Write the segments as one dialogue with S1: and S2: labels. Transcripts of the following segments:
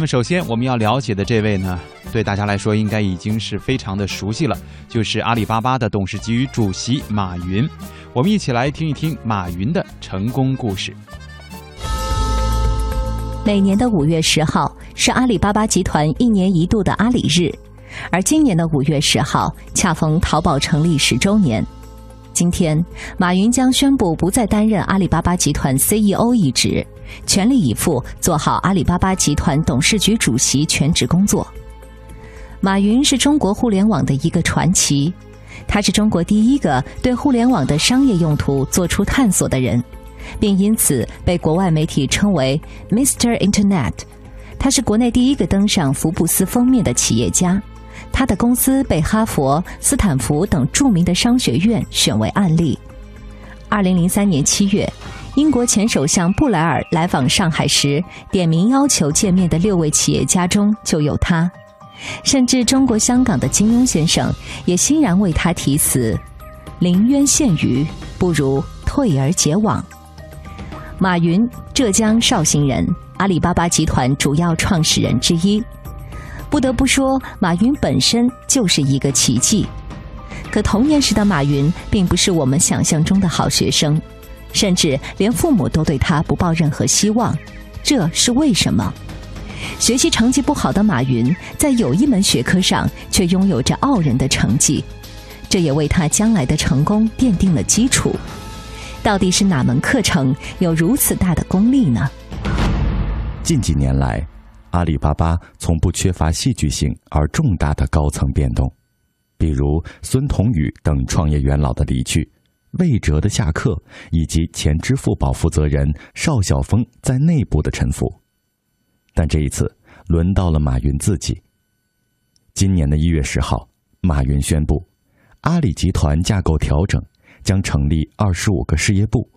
S1: 那么，首先我们要了解的这位呢，对大家来说应该已经是非常的熟悉了，就是阿里巴巴的董事局主席马云。我们一起来听一听马云的成功故事。
S2: 每年的五月十号是阿里巴巴集团一年一度的阿里日，而今年的五月十号恰逢淘宝成立十周年。今天，马云将宣布不再担任阿里巴巴集团 CEO 一职。全力以赴做好阿里巴巴集团董事局主席全职工作。马云是中国互联网的一个传奇，他是中国第一个对互联网的商业用途做出探索的人，并因此被国外媒体称为 Mr. Internet。他是国内第一个登上福布斯封面的企业家，他的公司被哈佛、斯坦福等著名的商学院选为案例。二零零三年七月。英国前首相布莱尔来访上海时，点名要求见面的六位企业家中就有他，甚至中国香港的金庸先生也欣然为他题词：“临渊羡鱼，不如退而结网。”马云，浙江绍兴人，阿里巴巴集团主要创始人之一。不得不说，马云本身就是一个奇迹。可童年时的马云，并不是我们想象中的好学生。甚至连父母都对他不抱任何希望，这是为什么？学习成绩不好的马云，在有一门学科上却拥有着傲人的成绩，这也为他将来的成功奠定了基础。到底是哪门课程有如此大的功力呢？
S3: 近几年来，阿里巴巴从不缺乏戏剧性而重大的高层变动，比如孙彤宇等创业元老的离去。魏哲的下课，以及前支付宝负责人邵晓峰在内部的沉浮，但这一次轮到了马云自己。今年的一月十号，马云宣布，阿里集团架构调整，将成立二十五个事业部。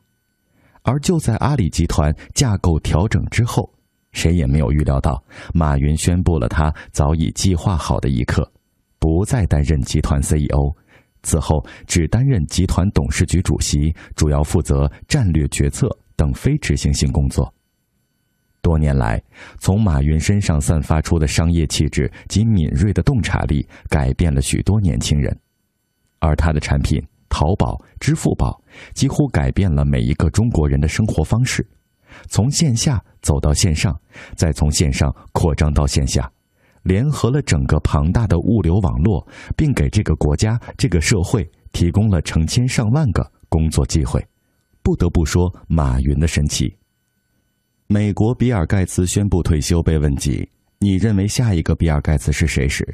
S3: 而就在阿里集团架构调整之后，谁也没有预料到，马云宣布了他早已计划好的一刻，不再担任集团 CEO。此后，只担任集团董事局主席，主要负责战略决策等非执行性工作。多年来，从马云身上散发出的商业气质及敏锐的洞察力，改变了许多年轻人。而他的产品淘宝、支付宝，几乎改变了每一个中国人的生活方式，从线下走到线上，再从线上扩张到线下。联合了整个庞大的物流网络，并给这个国家、这个社会提供了成千上万个工作机会。不得不说，马云的神奇。美国比尔盖茨宣布退休，被问及你认为下一个比尔盖茨是谁时，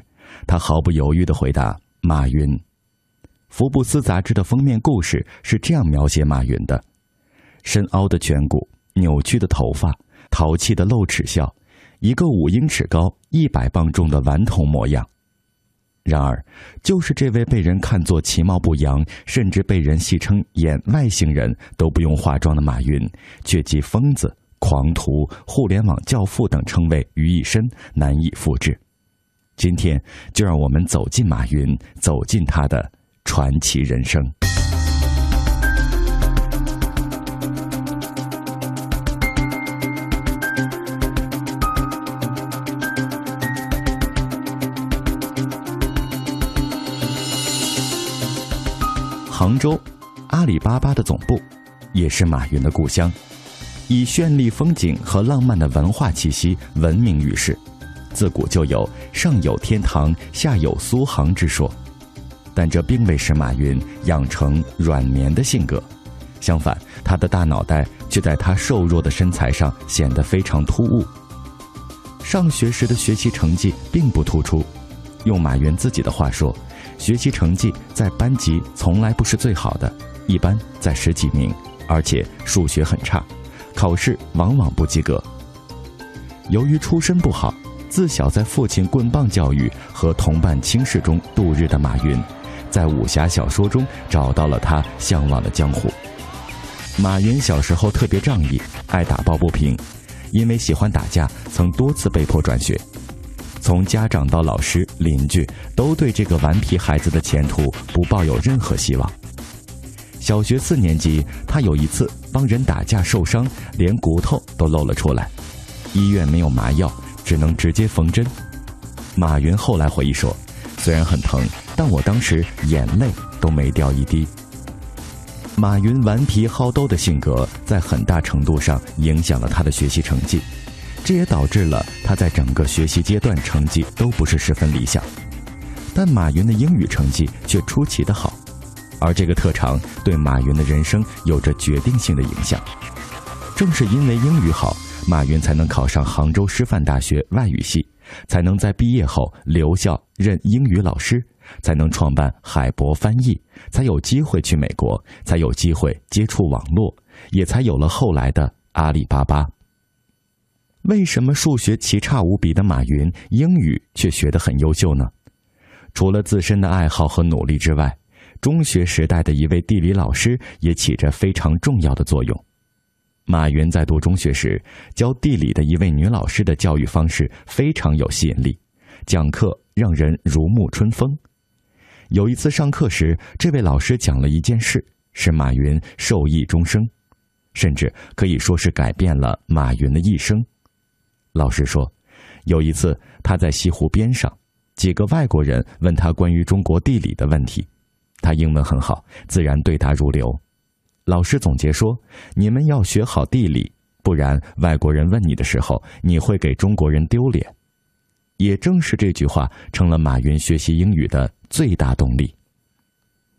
S3: 他毫不犹豫的回答：马云。福布斯杂志的封面故事是这样描写马云的：深凹的颧骨，扭曲的头发，淘气的露齿笑。一个五英尺高、一百磅重的顽童模样。然而，就是这位被人看作其貌不扬，甚至被人戏称“演外星人都不用化妆”的马云，却集疯子、狂徒、互联网教父等称谓于一身，难以复制。今天，就让我们走进马云，走进他的传奇人生。杭州，阿里巴巴的总部，也是马云的故乡，以绚丽风景和浪漫的文化气息闻名于世。自古就有“上有天堂，下有苏杭”之说，但这并未使马云养成软绵的性格，相反，他的大脑袋却在他瘦弱的身材上显得非常突兀。上学时的学习成绩并不突出，用马云自己的话说。学习成绩在班级从来不是最好的，一般在十几名，而且数学很差，考试往往不及格。由于出身不好，自小在父亲棍棒教育和同伴轻视中度日的马云，在武侠小说中找到了他向往的江湖。马云小时候特别仗义，爱打抱不平，因为喜欢打架，曾多次被迫转学。从家长到老师、邻居，都对这个顽皮孩子的前途不抱有任何希望。小学四年级，他有一次帮人打架受伤，连骨头都露了出来。医院没有麻药，只能直接缝针。马云后来回忆说：“虽然很疼，但我当时眼泪都没掉一滴。”马云顽皮好斗的性格在很大程度上影响了他的学习成绩，这也导致了他在整个学习阶段成绩都不是十分理想。但马云的英语成绩却出奇的好，而这个特长对马云的人生有着决定性的影响。正是因为英语好，马云才能考上杭州师范大学外语系，才能在毕业后留校任英语老师，才能创办海博翻译，才有机会去美国，才有机会接触网络，也才有了后来的阿里巴巴。为什么数学奇差无比的马云英语却学得很优秀呢？除了自身的爱好和努力之外，中学时代的一位地理老师也起着非常重要的作用。马云在读中学时，教地理的一位女老师的教育方式非常有吸引力，讲课让人如沐春风。有一次上课时，这位老师讲了一件事，使马云受益终生，甚至可以说是改变了马云的一生。老师说，有一次他在西湖边上。几个外国人问他关于中国地理的问题，他英文很好，自然对答如流。老师总结说：“你们要学好地理，不然外国人问你的时候，你会给中国人丢脸。”也正是这句话，成了马云学习英语的最大动力。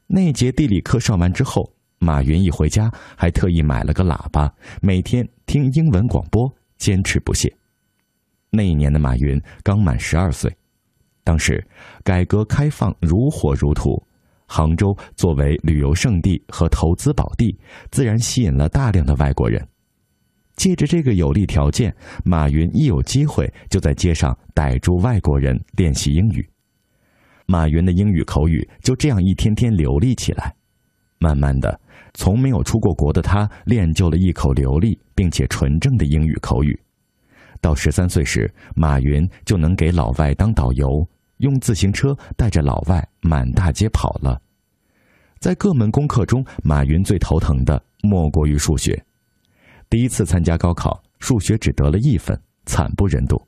S3: 那节地理课上完之后，马云一回家，还特意买了个喇叭，每天听英文广播，坚持不懈。那一年的马云刚满十二岁。当时，改革开放如火如荼，杭州作为旅游胜地和投资宝地，自然吸引了大量的外国人。借着这个有利条件，马云一有机会就在街上逮住外国人练习英语。马云的英语口语就这样一天天流利起来。慢慢的，从没有出过国的他练就了一口流利并且纯正的英语口语。到十三岁时，马云就能给老外当导游。用自行车带着老外满大街跑了。在各门功课中，马云最头疼的莫过于数学。第一次参加高考，数学只得了一分，惨不忍睹。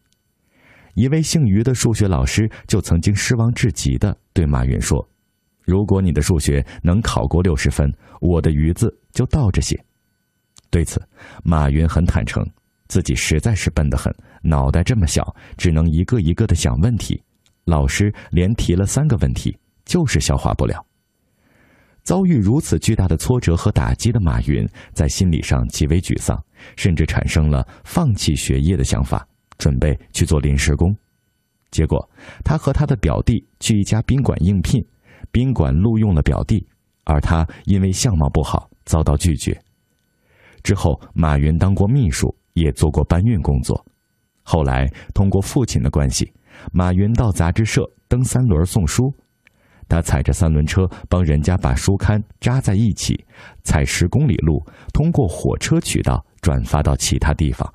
S3: 一位姓于的数学老师就曾经失望至极的对马云说：“如果你的数学能考过六十分，我的于字就倒着写。”对此，马云很坦诚，自己实在是笨得很，脑袋这么小，只能一个一个的想问题。老师连提了三个问题，就是消化不了。遭遇如此巨大的挫折和打击的马云，在心理上极为沮丧，甚至产生了放弃学业的想法，准备去做临时工。结果，他和他的表弟去一家宾馆应聘，宾馆录用了表弟，而他因为相貌不好遭到拒绝。之后，马云当过秘书，也做过搬运工作。后来，通过父亲的关系。马云到杂志社蹬三轮送书，他踩着三轮车帮人家把书刊扎在一起，踩十公里路，通过火车渠道转发到其他地方。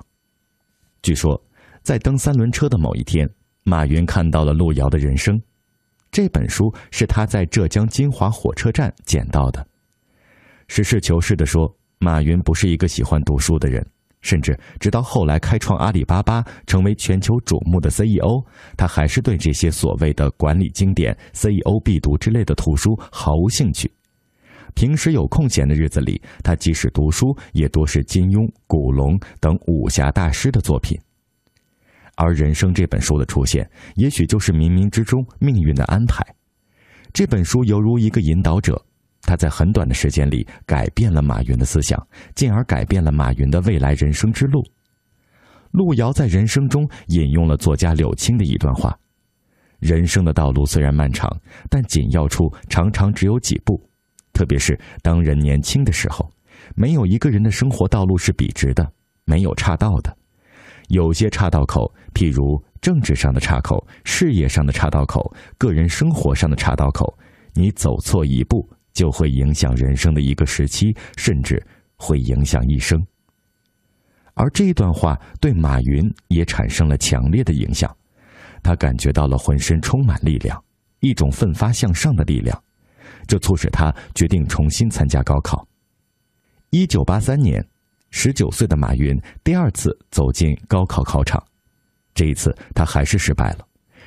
S3: 据说，在蹬三轮车的某一天，马云看到了路遥的人生，这本书是他在浙江金华火车站捡到的。实事求是地说，马云不是一个喜欢读书的人。甚至直到后来开创阿里巴巴，成为全球瞩目的 CEO，他还是对这些所谓的管理经典、CEO 必读之类的图书毫无兴趣。平时有空闲的日子里，他即使读书，也多是金庸、古龙等武侠大师的作品。而《人生》这本书的出现，也许就是冥冥之中命运的安排。这本书犹如一个引导者。他在很短的时间里改变了马云的思想，进而改变了马云的未来人生之路。路遥在人生中引用了作家柳青的一段话：“人生的道路虽然漫长，但紧要处常常只有几步。特别是当人年轻的时候，没有一个人的生活道路是笔直的，没有岔道的。有些岔道口，譬如政治上的岔口、事业上的岔道口、个人生活上的岔道口，你走错一步。”就会影响人生的一个时期，甚至会影响一生。而这一段话对马云也产生了强烈的影响，他感觉到了浑身充满力量，一种奋发向上的力量，这促使他决定重新参加高考。一九八三年，十九岁的马云第二次走进高考考场，这一次他还是失败了，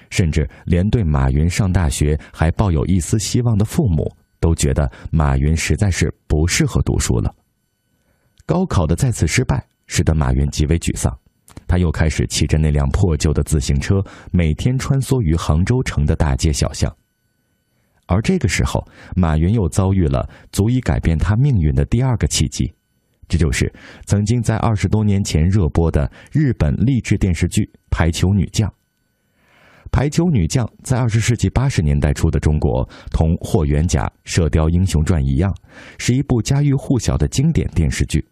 S3: 甚至连对马云上大学还抱有一丝希望的父母都觉得马云实在是不适合读书了。高考的再次失败使得马云极为沮丧，他又开始骑着那辆破旧的自行车，每天穿梭于杭州城的大街小巷。而这个时候，马云又遭遇了足以改变他命运的第二个契机，这就是曾经在二十多年前热播的日本励志电视剧《排球女将》。《排球女将》在二十世纪八十年代初的中国，同《霍元甲》《射雕英雄传》一样，是一部家喻户晓的经典电视剧。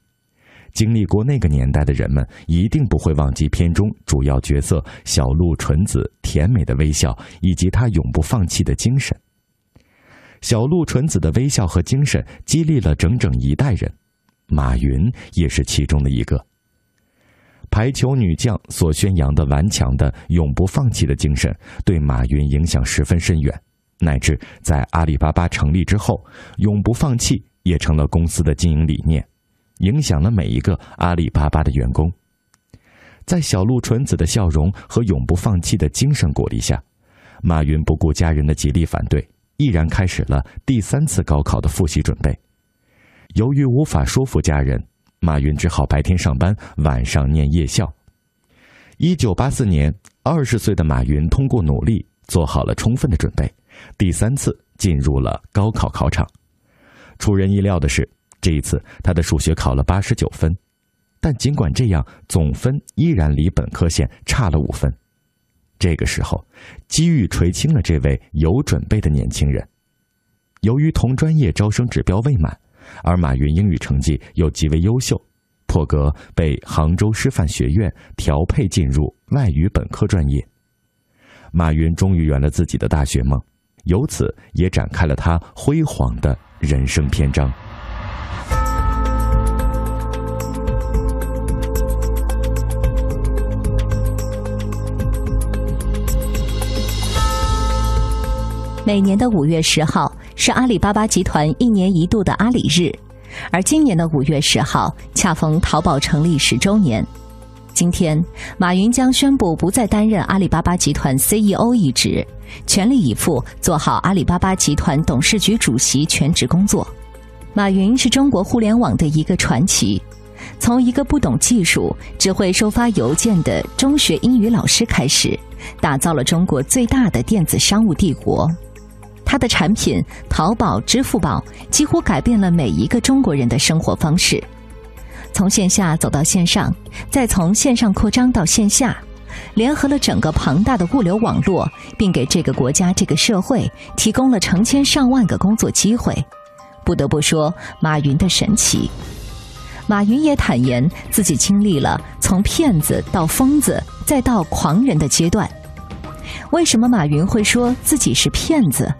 S3: 经历过那个年代的人们，一定不会忘记片中主要角色小鹿纯子甜美的微笑，以及她永不放弃的精神。小鹿纯子的微笑和精神激励了整整一代人，马云也是其中的一个。排球女将所宣扬的顽强的、永不放弃的精神，对马云影响十分深远，乃至在阿里巴巴成立之后，永不放弃也成了公司的经营理念，影响了每一个阿里巴巴的员工。在小鹿纯子的笑容和永不放弃的精神鼓励下，马云不顾家人的极力反对。毅然开始了第三次高考的复习准备。由于无法说服家人，马云只好白天上班，晚上念夜校。一九八四年，二十岁的马云通过努力，做好了充分的准备，第三次进入了高考考场。出人意料的是，这一次他的数学考了八十九分，但尽管这样，总分依然离本科线差了五分。这个时候，机遇垂青了这位有准备的年轻人。由于同专业招生指标未满，而马云英语成绩又极为优秀，破格被杭州师范学院调配进入外语本科专业。马云终于圆了自己的大学梦，由此也展开了他辉煌的人生篇章。
S2: 每年的五月十号是阿里巴巴集团一年一度的阿里日，而今年的五月十号恰逢淘宝成立十周年。今天，马云将宣布不再担任阿里巴巴集团 CEO 一职，全力以赴做好阿里巴巴集团董事局主席全职工作。马云是中国互联网的一个传奇，从一个不懂技术、只会收发邮件的中学英语老师开始，打造了中国最大的电子商务帝国。他的产品淘宝、支付宝几乎改变了每一个中国人的生活方式，从线下走到线上，再从线上扩张到线下，联合了整个庞大的物流网络，并给这个国家、这个社会提供了成千上万个工作机会。不得不说，马云的神奇。马云也坦言自己经历了从骗子到疯子再到狂人的阶段。为什么马云会说自己是骗子？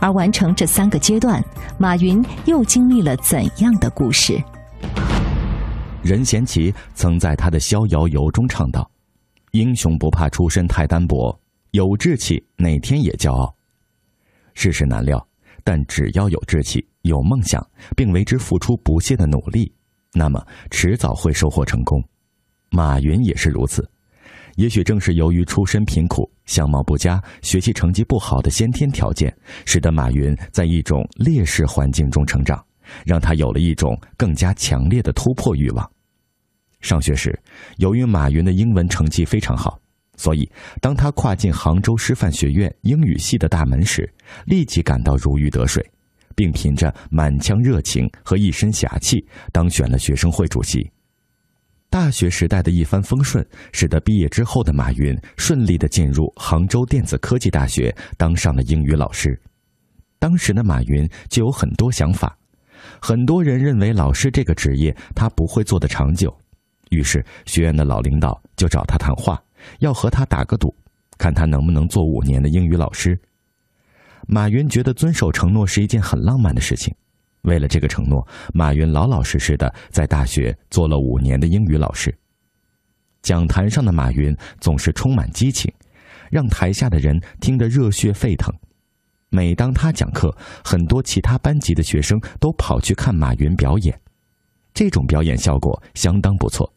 S2: 而完成这三个阶段，马云又经历了怎样的故事？
S3: 任贤齐曾在他的《逍遥游》中唱道：“英雄不怕出身太单薄，有志气哪天也骄傲。”世事难料，但只要有志气、有梦想，并为之付出不懈的努力，那么迟早会收获成功。马云也是如此。也许正是由于出身贫苦、相貌不佳、学习成绩不好的先天条件，使得马云在一种劣势环境中成长，让他有了一种更加强烈的突破欲望。上学时，由于马云的英文成绩非常好，所以当他跨进杭州师范学院英语系的大门时，立即感到如鱼得水，并凭着满腔热情和一身侠气，当选了学生会主席。大学时代的一帆风顺，使得毕业之后的马云顺利的进入杭州电子科技大学，当上了英语老师。当时的马云就有很多想法，很多人认为老师这个职业他不会做得长久，于是学院的老领导就找他谈话，要和他打个赌，看他能不能做五年的英语老师。马云觉得遵守承诺是一件很浪漫的事情。为了这个承诺，马云老老实实的在大学做了五年的英语老师。讲坛上的马云总是充满激情，让台下的人听得热血沸腾。每当他讲课，很多其他班级的学生都跑去看马云表演，这种表演效果相当不错。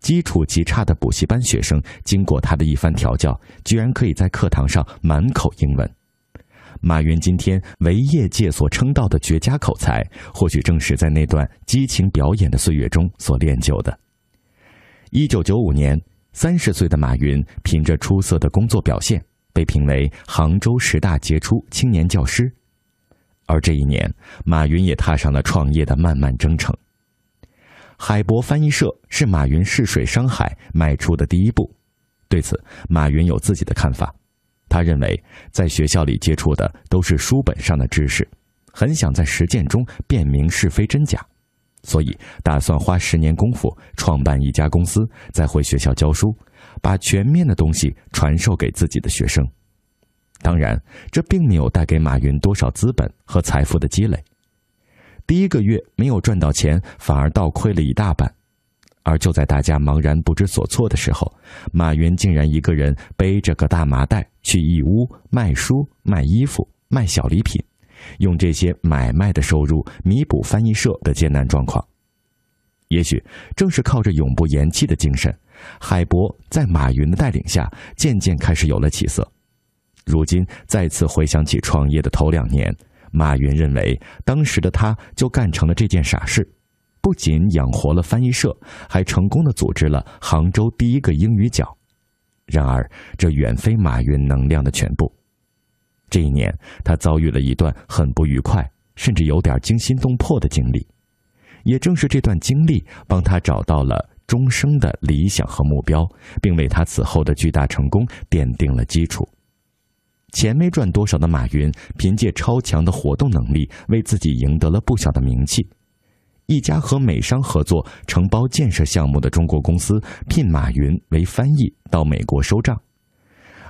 S3: 基础极差的补习班学生，经过他的一番调教，居然可以在课堂上满口英文。马云今天为业界所称道的绝佳口才，或许正是在那段激情表演的岁月中所练就的。一九九五年，三十岁的马云凭着出色的工作表现，被评为杭州十大杰出青年教师。而这一年，马云也踏上了创业的漫漫征程。海博翻译社是马云试水商海迈出的第一步。对此，马云有自己的看法。他认为，在学校里接触的都是书本上的知识，很想在实践中辨明是非真假，所以打算花十年功夫创办一家公司，再回学校教书，把全面的东西传授给自己的学生。当然，这并没有带给马云多少资本和财富的积累。第一个月没有赚到钱，反而倒亏了一大半。而就在大家茫然不知所措的时候，马云竟然一个人背着个大麻袋去义乌卖书、卖衣服、卖小礼品，用这些买卖的收入弥补翻译社的艰难状况。也许正是靠着永不言弃的精神，海博在马云的带领下渐渐开始有了起色。如今再次回想起创业的头两年。马云认为，当时的他就干成了这件傻事，不仅养活了翻译社，还成功的组织了杭州第一个英语角。然而，这远非马云能量的全部。这一年，他遭遇了一段很不愉快，甚至有点惊心动魄的经历。也正是这段经历，帮他找到了终生的理想和目标，并为他此后的巨大成功奠定了基础。钱没赚多少的马云，凭借超强的活动能力，为自己赢得了不小的名气。一家和美商合作承包建设项目的中国公司，聘马云为翻译到美国收账。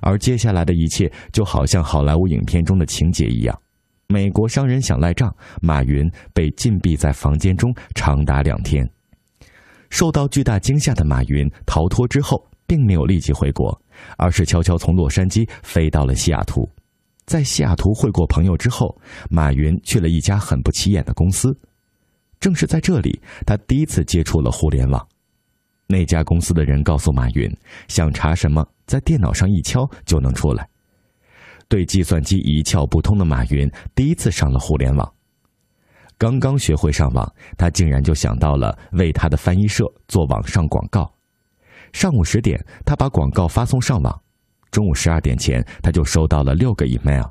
S3: 而接下来的一切，就好像好莱坞影片中的情节一样：美国商人想赖账，马云被禁闭在房间中长达两天。受到巨大惊吓的马云逃脱之后。并没有立即回国，而是悄悄从洛杉矶飞到了西雅图。在西雅图会过朋友之后，马云去了一家很不起眼的公司。正是在这里，他第一次接触了互联网。那家公司的人告诉马云，想查什么，在电脑上一敲就能出来。对计算机一窍不通的马云，第一次上了互联网。刚刚学会上网，他竟然就想到了为他的翻译社做网上广告。上午十点，他把广告发送上网。中午十二点前，他就收到了六个 email，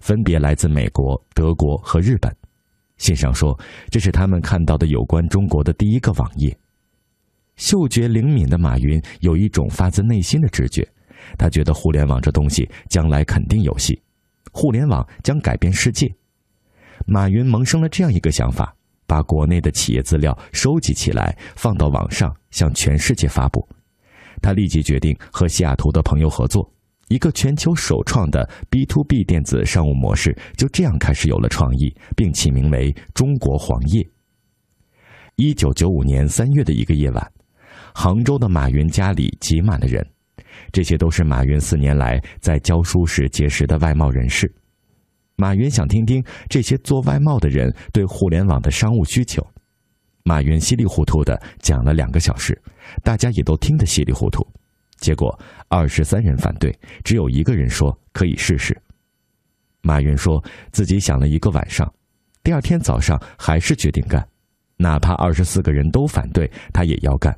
S3: 分别来自美国、德国和日本。信上说，这是他们看到的有关中国的第一个网页。嗅觉灵敏的马云有一种发自内心的直觉，他觉得互联网这东西将来肯定有戏，互联网将改变世界。马云萌生了这样一个想法：把国内的企业资料收集起来，放到网上，向全世界发布。他立即决定和西雅图的朋友合作，一个全球首创的 B to B 电子商务模式就这样开始有了创意，并起名为“中国黄页”。一九九五年三月的一个夜晚，杭州的马云家里挤满了人，这些都是马云四年来在教书时结识的外贸人士。马云想听听这些做外贸的人对互联网的商务需求。马云稀里糊涂的讲了两个小时，大家也都听得稀里糊涂。结果二十三人反对，只有一个人说可以试试。马云说自己想了一个晚上，第二天早上还是决定干，哪怕二十四个人都反对，他也要干。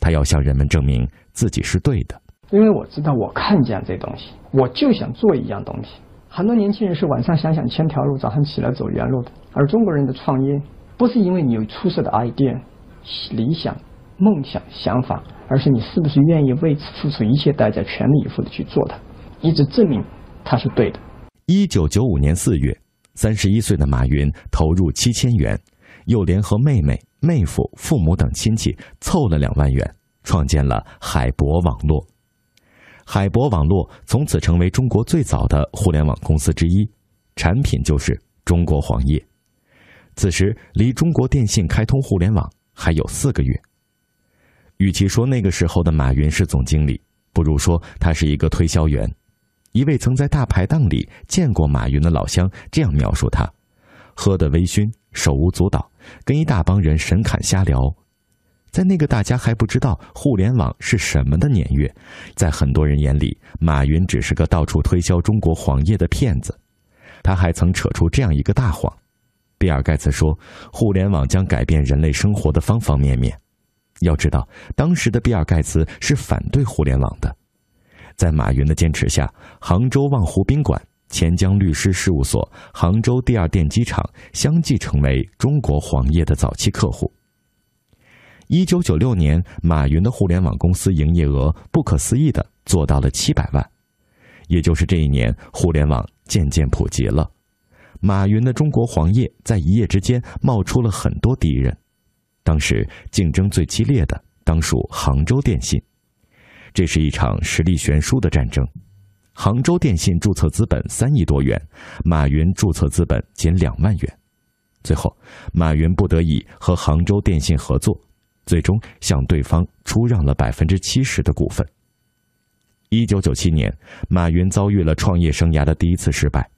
S3: 他要向人们证明自己是对的。
S4: 因为我知道我看见这东西，我就想做一样东西。很多年轻人是晚上想想千条路，早上起来走原路的，而中国人的创业。不是因为你有出色的 idea、理想、梦想、想法，而是你是不是愿意为此付出一切代价，全力以赴的去做它，一直证明它是对的。
S3: 一九九五年四月，三十一岁的马云投入七千元，又联合妹妹、妹夫、父母等亲戚凑了两万元，创建了海博网络。海博网络从此成为中国最早的互联网公司之一，产品就是中国黄页。此时离中国电信开通互联网还有四个月。与其说那个时候的马云是总经理，不如说他是一个推销员。一位曾在大排档里见过马云的老乡这样描述他：喝得微醺，手舞足蹈，跟一大帮人神侃瞎聊。在那个大家还不知道互联网是什么的年月，在很多人眼里，马云只是个到处推销中国黄页的骗子。他还曾扯出这样一个大谎：比尔·盖茨说，互联网将改变人类生活的方方面面。要知道，当时的比尔·盖茨是反对互联网的。在马云的坚持下，杭州望湖宾馆、钱江律师事务所、杭州第二电机厂相继成为中国黄页的早期客户。一九九六年，马云的互联网公司营业额不可思议的做到了七百万，也就是这一年，互联网渐渐普及了。马云的中国黄页在一夜之间冒出了很多敌人，当时竞争最激烈的当属杭州电信。这是一场实力悬殊的战争。杭州电信注册资本三亿多元，马云注册资本仅两万元。最后，马云不得已和杭州电信合作，最终向对方出让了百分之七十的股份。一九九七年，马云遭遇了创业生涯的第一次失败。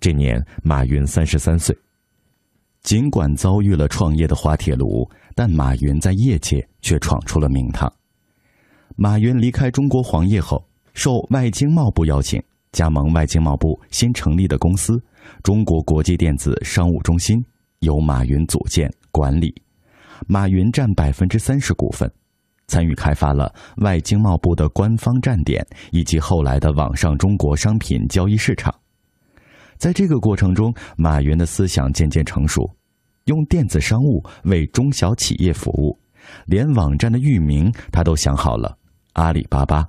S3: 这年，马云三十三岁。尽管遭遇了创业的滑铁卢，但马云在业界却闯出了名堂。马云离开中国黄页后，受外经贸部邀请，加盟外经贸部新成立的公司——中国国际电子商务中心，由马云组建管理。马云占百分之三十股份，参与开发了外经贸部的官方站点以及后来的网上中国商品交易市场。在这个过程中，马云的思想渐渐成熟，用电子商务为中小企业服务，连网站的域名他都想好了。阿里巴巴，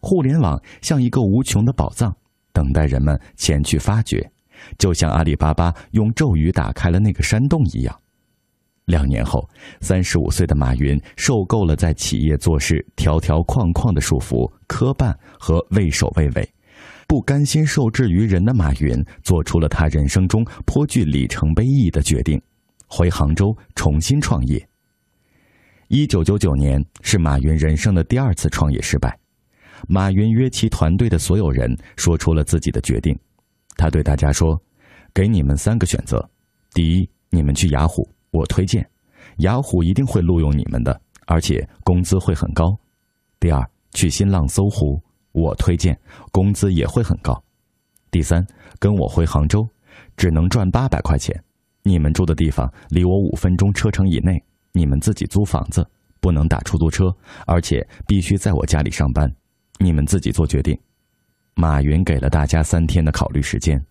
S3: 互联网像一个无穷的宝藏，等待人们前去发掘，就像阿里巴巴用咒语打开了那个山洞一样。两年后，三十五岁的马云受够了在企业做事条条框框的束缚、磕绊和畏首畏尾，不甘心受制于人的马云，做出了他人生中颇具里程碑意义的决定，回杭州重新创业。一九九九年是马云人生的第二次创业失败。马云约其团队的所有人说出了自己的决定。他对大家说：“给你们三个选择：第一，你们去雅虎，我推荐，雅虎一定会录用你们的，而且工资会很高；第二，去新浪、搜狐，我推荐，工资也会很高；第三，跟我回杭州，只能赚八百块钱，你们住的地方离我五分钟车程以内。”你们自己租房子，不能打出租车，而且必须在我家里上班。你们自己做决定。马云给了大家三天的考虑时间。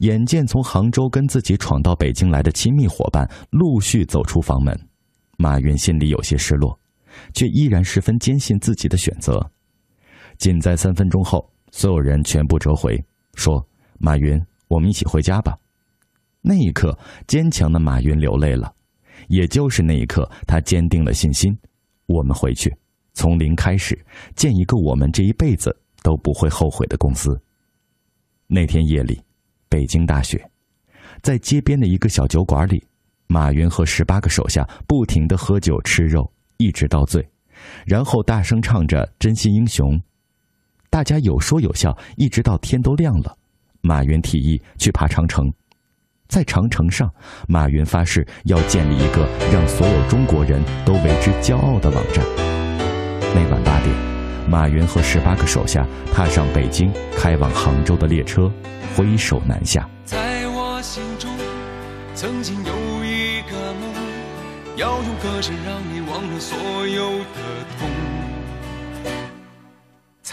S3: 眼见从杭州跟自己闯到北京来的亲密伙伴陆续走出房门，马云心里有些失落，却依然十分坚信自己的选择。仅在三分钟后，所有人全部折回，说：“马云，我们一起回家吧。”那一刻，坚强的马云流泪了。也就是那一刻，他坚定了信心。我们回去，从零开始，建一个我们这一辈子都不会后悔的公司。那天夜里，北京大雪，在街边的一个小酒馆里，马云和十八个手下不停的喝酒吃肉，一直到醉，然后大声唱着《真心英雄》。大家有说有笑，一直到天都亮了。马云提议去爬长城。在长城上，马云发誓要建立一个让所有中国人都为之骄傲的网站。那晚八点，马云和十八个手下踏上北京开往杭州的列车，挥手南下。
S5: 在我心中，曾经有一个梦，要用歌声让你忘了所有的痛。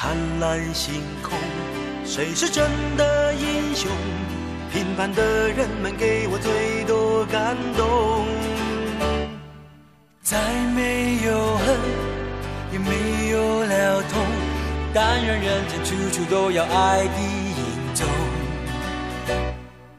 S6: 灿烂星空，谁是真的英雄？平凡的人们给我最多感动，
S5: 再没有恨，也没有了痛，但愿人间处处都有爱的影踪。